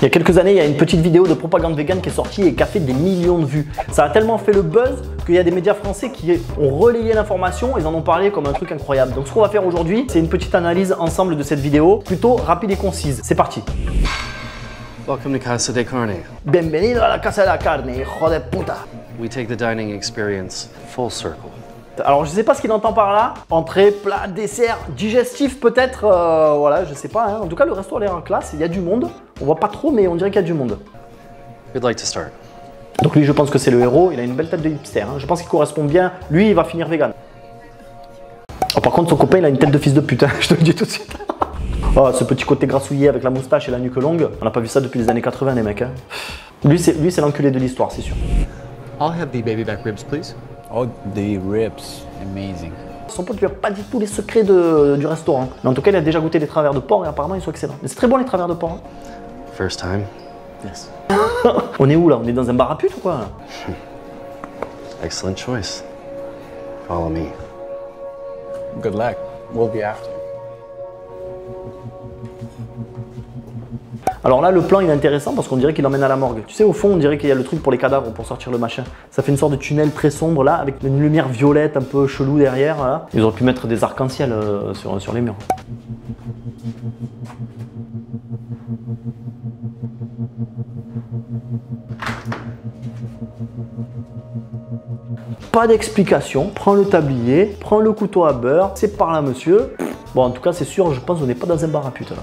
Il y a quelques années, il y a une petite vidéo de propagande vegan qui est sortie et qui a fait des millions de vues. Ça a tellement fait le buzz qu'il y a des médias français qui ont relayé l'information et ils en ont parlé comme un truc incroyable. Donc ce qu'on va faire aujourd'hui, c'est une petite analyse ensemble de cette vidéo, plutôt rapide et concise. C'est parti. Welcome to Casa de Carne. Bienvenido a la casa de la carne, hijo de puta. We take the dining experience full circle. Alors je sais pas ce qu'il entend par là. Entrée, plat, dessert, digestif peut-être. euh, voilà, je sais pas. hein. En tout cas, le resto a l'air en classe. Il y a du monde. On voit pas trop, mais on dirait qu'il y a du monde. Like to start? Donc lui, je pense que c'est le héros. Il a une belle tête de hipster. hein. Je pense qu'il correspond bien. Lui, il va finir vegan. Oh, par contre, son copain, il a une tête de fils de pute. hein, je te le dis tout de suite. Oh, ce petit côté grassouillé avec la moustache et la nuque longue. On n'a pas vu ça depuis les années 80, les mecs. hein. Lui, c'est lui, c'est l'enculé de l'histoire, c'est sûr. I'll have the baby back ribs, please. Oh, the ribs. Amazing. Son pote lui a pas dit tous les secrets de- du restaurant. Mais en tout cas, il a déjà goûté des travers de porc et apparemment, ils sont excellents. Mais c'est très bon, les travers de porc. hein. First time? Yes. On est où là? On est dans un bar à pute ou quoi? Excellent choice. Follow me. Good luck. We'll be after. Alors là, le plan il est intéressant parce qu'on dirait qu'il emmène à la morgue. Tu sais, au fond, on dirait qu'il y a le truc pour les cadavres pour sortir le machin. Ça fait une sorte de tunnel très sombre là, avec une lumière violette un peu chelou derrière. là. Ils auraient pu mettre des arcs-en-ciel euh, sur, sur les murs. Pas d'explication, prends le tablier, prends le couteau à beurre, c'est par là monsieur. Bon, en tout cas, c'est sûr, je pense qu'on n'est pas dans un bar à pute là.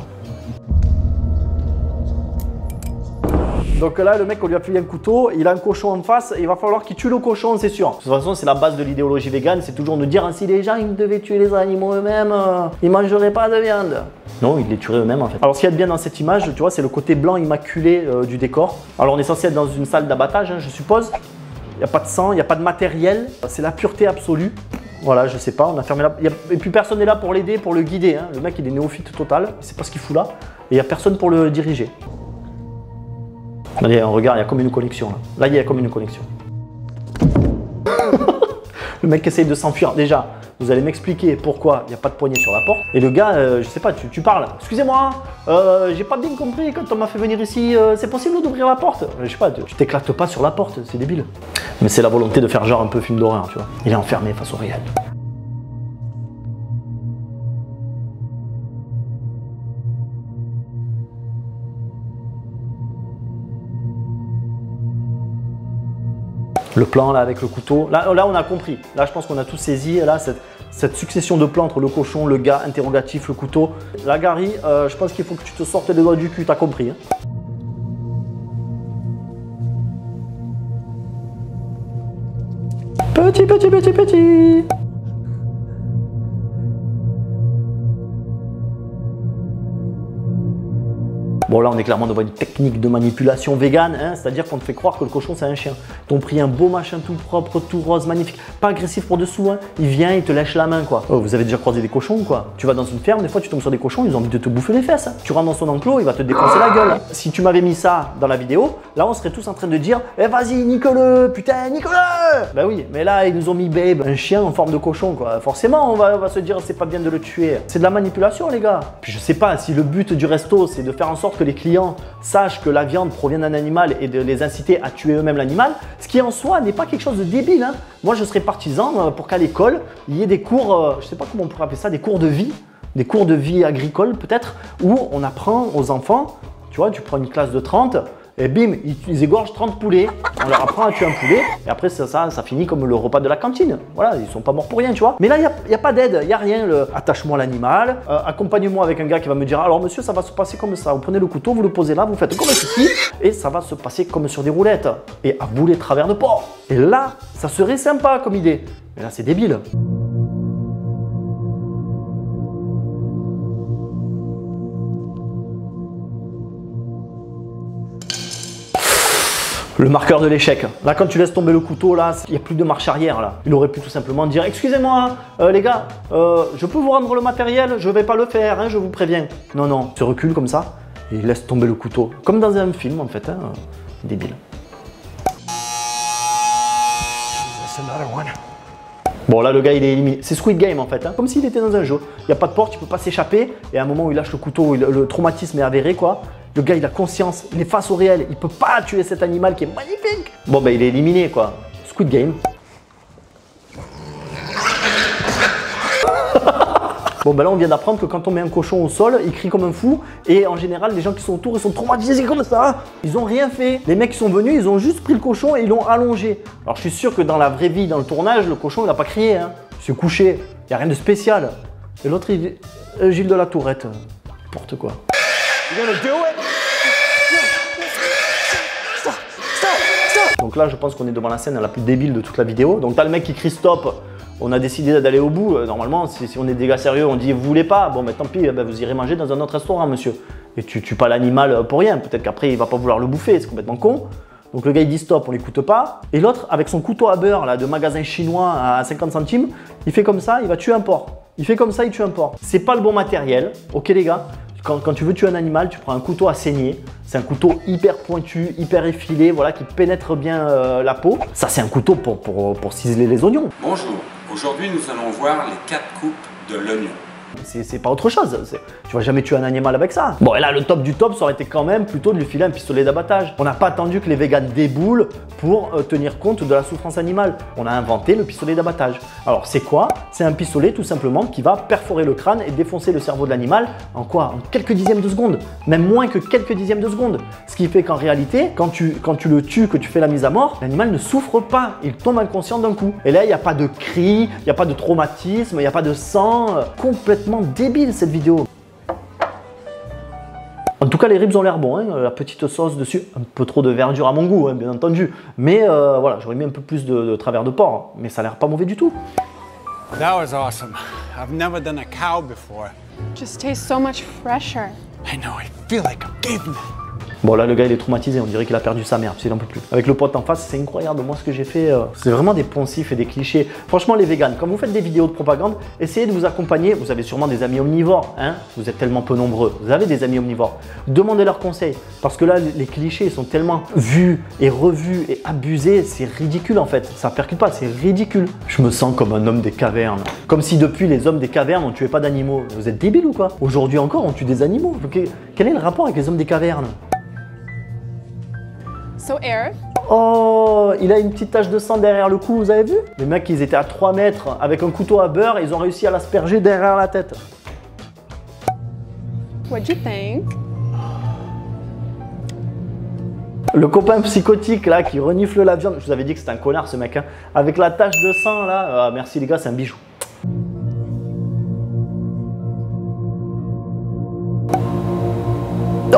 Donc là, le mec, on lui a filé un couteau, il a un cochon en face, et il va falloir qu'il tue le cochon, c'est sûr. De toute façon, c'est la base de l'idéologie végane, c'est toujours de dire hein, si les gens ils devaient tuer les animaux eux-mêmes, euh, ils mangeraient pas de viande. Non, ils les tueraient eux-mêmes en fait. Alors, ce qu'il y a de bien dans cette image, tu vois, c'est le côté blanc immaculé euh, du décor. Alors, on est censé être dans une salle d'abattage, hein, je suppose. Il n'y a pas de sang, il n'y a pas de matériel, c'est la pureté absolue. Voilà, je sais pas, on a fermé la. Et puis personne n'est là pour l'aider, pour le guider. hein. Le mec, il est néophyte total, sait pas ce qu'il fout là. Et il n'y a personne pour le diriger. Allez, on regarde, il y a comme une connexion là. Là, il y a comme une connexion. le mec essaye de s'enfuir. Déjà, vous allez m'expliquer pourquoi il n'y a pas de poignée sur la porte. Et le gars, euh, je sais pas, tu, parles. Excusez-moi, euh, j'ai pas bien compris quand on m'a fait venir ici. euh, c'est possible d'ouvrir la porte? Je sais pas, tu tu t'éclates pas sur la porte, c'est débile. Mais c'est la volonté de faire genre un peu film d'horreur, tu vois. Il est enfermé face au réel. Le plan là avec le couteau, là, on a compris. Là je pense qu'on a tout saisi. Là cette, cette succession de plans entre le cochon, le gars, interrogatif, le couteau. Là Gary, euh, je pense qu'il faut que tu te sortes les doigts du cul, t'as compris. hein. Petit, petit, petit, petit. Bon là on est clairement devant une technique de manipulation végane, hein, c'est-à-dire qu'on te fait croire que le cochon c'est un chien. T'ont pris un beau machin tout propre, tout rose, magnifique, pas agressif pour dessous, hein. il vient, il te lèche la main quoi. Oh, vous avez déjà croisé des cochons quoi Tu vas dans une ferme, des fois tu tombes sur des cochons, ils ont envie de te bouffer les fesses. Tu rentres dans son enclos, il va te défoncer la gueule. Si tu m'avais mis ça dans la vidéo, là on serait tous en train de dire Eh vas-y Nicolas, putain Nicolas Bah oui, mais là ils nous ont mis Babe, un chien en forme de cochon quoi. Forcément on va, on va se dire c'est pas bien de le tuer. C'est de la manipulation les gars. Puis je sais pas si le but du resto c'est de faire en sorte que les clients sachent que la viande provient d'un animal et de les inciter à tuer eux-mêmes l'animal, ce qui en soi n'est pas quelque chose de débile. hein. Moi je serais partisan euh, pour qu'à l'école il y ait des cours, euh, je sais pas comment on pourrait appeler ça, des cours de vie, des cours de vie agricole peut-être, où on apprend aux enfants, tu vois, tu prends une classe de 30, et bim, ils, égorgent 30 poulets, on leur apprend à tuer un poulet, et après ça, ça, ça finit comme le repas de la cantine. Voilà, ils sont pas morts pour rien, tu vois. Mais là, il n'y a, pas d'aide, il n'y a rien. Le attache-moi l'animal, euh, accompagne-moi avec un gars qui va me dire alors monsieur, ça va se passer comme ça. Vous prenez le couteau, vous le posez là, vous faites comme ceci, et ça va se passer comme sur des roulettes. Et à vous travers de porc. Et là, ça serait sympa comme idée. Mais là, c'est débile. Le marqueur de l'échec. Là, quand tu laisses tomber le couteau, là, il n'y a plus de marche arrière. Là, il aurait pu tout simplement dire Excusez-moi, euh, les gars, euh, je peux vous rendre le matériel, je vais pas le faire, hein, je vous préviens. Non, non, se recule comme ça et il laisse tomber le couteau, comme dans un film en fait. hein. Débile. Bon là le gars il est éliminé. C'est Squid Game en fait, hein, comme s'il était dans un jeu. Il n'y a pas de porte, il peut pas s'échapper. Et à un moment où il lâche le couteau, le traumatisme est avéré quoi. Le gars, il a conscience, il est face au réel, il peut pas tuer cet animal qui est magnifique. Bon, ben il est éliminé quoi. Squid Game. Bon ben là on vient d'apprendre que quand on met un cochon au sol, il crie comme un fou et en général les gens qui sont autour ils sont traumatisés comme ça. Ils ont rien fait. Les mecs qui sont venus ils ont juste pris le cochon et ils l'ont allongé. Alors je suis sûr que dans la vraie vie, dans le tournage, le cochon il n'a pas crié. Hein. Il s'est couché. Il n'y a rien de spécial. Et l'autre il dit euh, Gilles de la Tourette. N'importe quoi. Là je pense qu'on est devant la scène la plus débile de toute la vidéo. Donc t'as le mec qui crie stop on a décidé d'aller au bout. Euh, Normalement, si, on est des gars sérieux, on dit vous voulez pas, bon, mais tant pis, eh ben, vous irez manger dans un autre restaurant, monsieur. Et tu tues pas l'animal euh, pour rien. Peut-être qu'après, il va pas vouloir le bouffer, c'est complètement con. Donc le gars il dit stop, on l'écoute pas. Et l'autre, avec son couteau à beurre là, de magasin chinois à 50 centimes, il fait comme ça, il va tuer un porc. Il fait comme ça, il tue un porc. C'est pas le bon matériel, ok les gars quand tu veux tuer un animal, tu prends un couteau à saigner. C'est un couteau hyper pointu, hyper effilé, voilà, qui pénètre bien euh, la peau. Ça, c'est un couteau pour, pour, ciseler les oignons. Bonjour, aujourd'hui nous allons voir les quatre coupes de l'oignon. C'est pas autre chose. Tu vas jamais tuer un animal avec ça. Bon, et là, le top du top, ça aurait été quand même plutôt de lui filer un pistolet d'abattage. On n'a pas attendu que les véganes déboulent pour euh, tenir compte de la souffrance animale. On a inventé le pistolet d'abattage. Alors, c'est quoi? C'est un pistolet tout simplement qui va perforer le crâne et défoncer le cerveau de l'animal en quoi? En quelques dixièmes de seconde. Même moins que quelques dixièmes de seconde. Ce qui fait qu'en réalité, quand tu, quand tu le tues, que tu fais la mise à mort, l'animal ne souffre pas. Il tombe inconscient d'un coup. Et là, il n'y a pas de cri, il n'y a pas de traumatisme, il n'y a pas de sang. Euh, Complètement débile cette vidéo. En tout cas, les ribs ont l'air bons, hein, la petite sauce dessus, un peu trop de verdure à mon goût, hein, bien entendu. Mais euh, voilà, j'aurais mis un peu plus de, de travers de porc, mais ça a l'air pas mauvais du tout. That was awesome. I've never done a cow before. Just tastes so much fresher. I know, I feel like a caveman. Bon là, le gars il est traumatisé, on dirait qu'il a perdu sa mère, il en peut plus. Avec le pote en face, c'est incroyable. Moi, ce que j'ai fait, euh, c'est vraiment des poncifs et des clichés. Franchement, les véganes, quand vous faites des vidéos de propagande, essayez de vous accompagner. Vous avez sûrement des amis omnivores, hein Vous êtes tellement peu nombreux. Vous avez des amis omnivores. Demandez leurs conseils, parce que là, les clichés sont tellement vus et revus et abusés, c'est ridicule en fait. Ça percute pas, c'est ridicule. Je me sens comme un homme des cavernes, comme si depuis les hommes des cavernes on tuait pas d'animaux. Vous êtes débiles ou quoi? Aujourd'hui encore, on tue des animaux. Que- Quel est le rapport avec les hommes des cavernes? So, Eric, Oh, il a une petite tache de sang derrière le cou, vous avez vu? Les mecs, ils étaient à 3 mètres avec un couteau à beurre, ils ont réussi à l'asperger derrière la tête. what'd you think? Le copain psychotique là qui renifle la viande, je vous avais dit que c'était un connard ce mec, hein. avec la tache de sang là, Ah, merci les gars, c'est un bijou.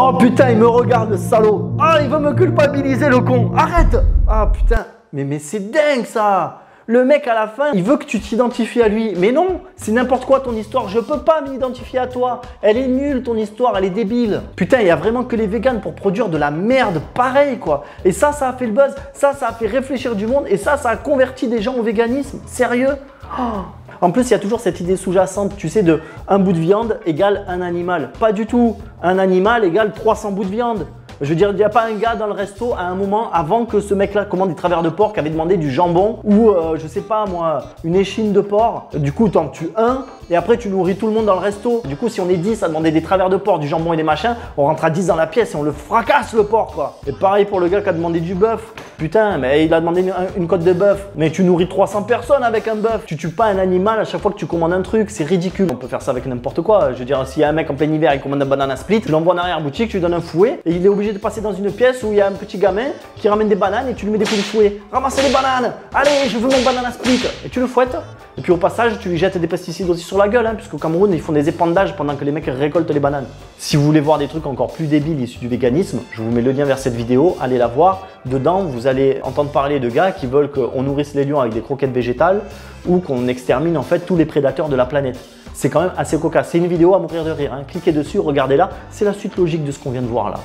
Oh putain, il me regarde le salaud. Ah, il veut me culpabiliser le con. Arrête. Ah putain, mais, mais c'est dingue ça. Le mec à la fin, il veut que tu t'identifies à lui. Mais non, c'est n'importe quoi ton histoire. Je peux pas m'identifier à toi. Elle est nulle ton histoire, elle est débile. Putain, il y a vraiment que les véganes pour produire de la merde pareil quoi. Et ça, ça a fait le buzz. Ça, ça a fait réfléchir du monde. Et ça, ça a converti des gens au véganisme. Sérieux? Oh. En plus, il y a toujours cette idée sous-jacente, tu sais, de un bout de viande égale un animal. Pas du tout. Un animal égale 300 bouts de viande. Je veux dire, il n'y a pas un gars dans le resto à un moment avant que ce mec-là commande des travers de porc qui avait demandé du jambon ou, euh, je sais pas moi, une échine de porc. Du coup, t'en tues un et après tu nourris tout le monde dans le resto. Du coup, si on est 10 à demander des travers de porc, du jambon et des machins, on rentre à 10 dans la pièce et on le fracasse le porc quoi. Et pareil pour le gars qui a demandé du bœuf. Putain, mais il a demandé une, une côte de bœuf. Mais tu nourris 300 personnes avec un bœuf. Tu tues pas un animal à chaque fois que tu commandes un truc, c'est ridicule. On peut faire ça avec n'importe quoi. Je veux dire, s'il y a un mec en plein hiver, il commande un banana split, tu l'envoies en arrière boutique, tu lui donnes un fouet et il est obligé de passer dans une pièce où il y a un petit gamin qui ramène des bananes et tu lui mets des coups de fouet. Ramassez les bananes Allez, je veux mon banana split Et tu le fouettes. Et puis au passage, tu lui jettes des pesticides aussi sur la gueule, hein, puisqu'au Cameroun, ils font des épandages pendant que les mecs récoltent les bananes. Si vous voulez voir des trucs encore plus débiles issus du véganisme, je vous mets le lien vers cette vidéo, allez la voir. Dedans, allez entendre parler de gars qui veulent qu'on nourrisse les lions avec des croquettes végétales ou qu'on extermine en fait tous les prédateurs de la planète. C'est quand même assez cocasse. C'est une vidéo à mourir de rire. hein. Cliquez dessus, regardez-la. C'est la suite logique de ce qu'on vient de voir là.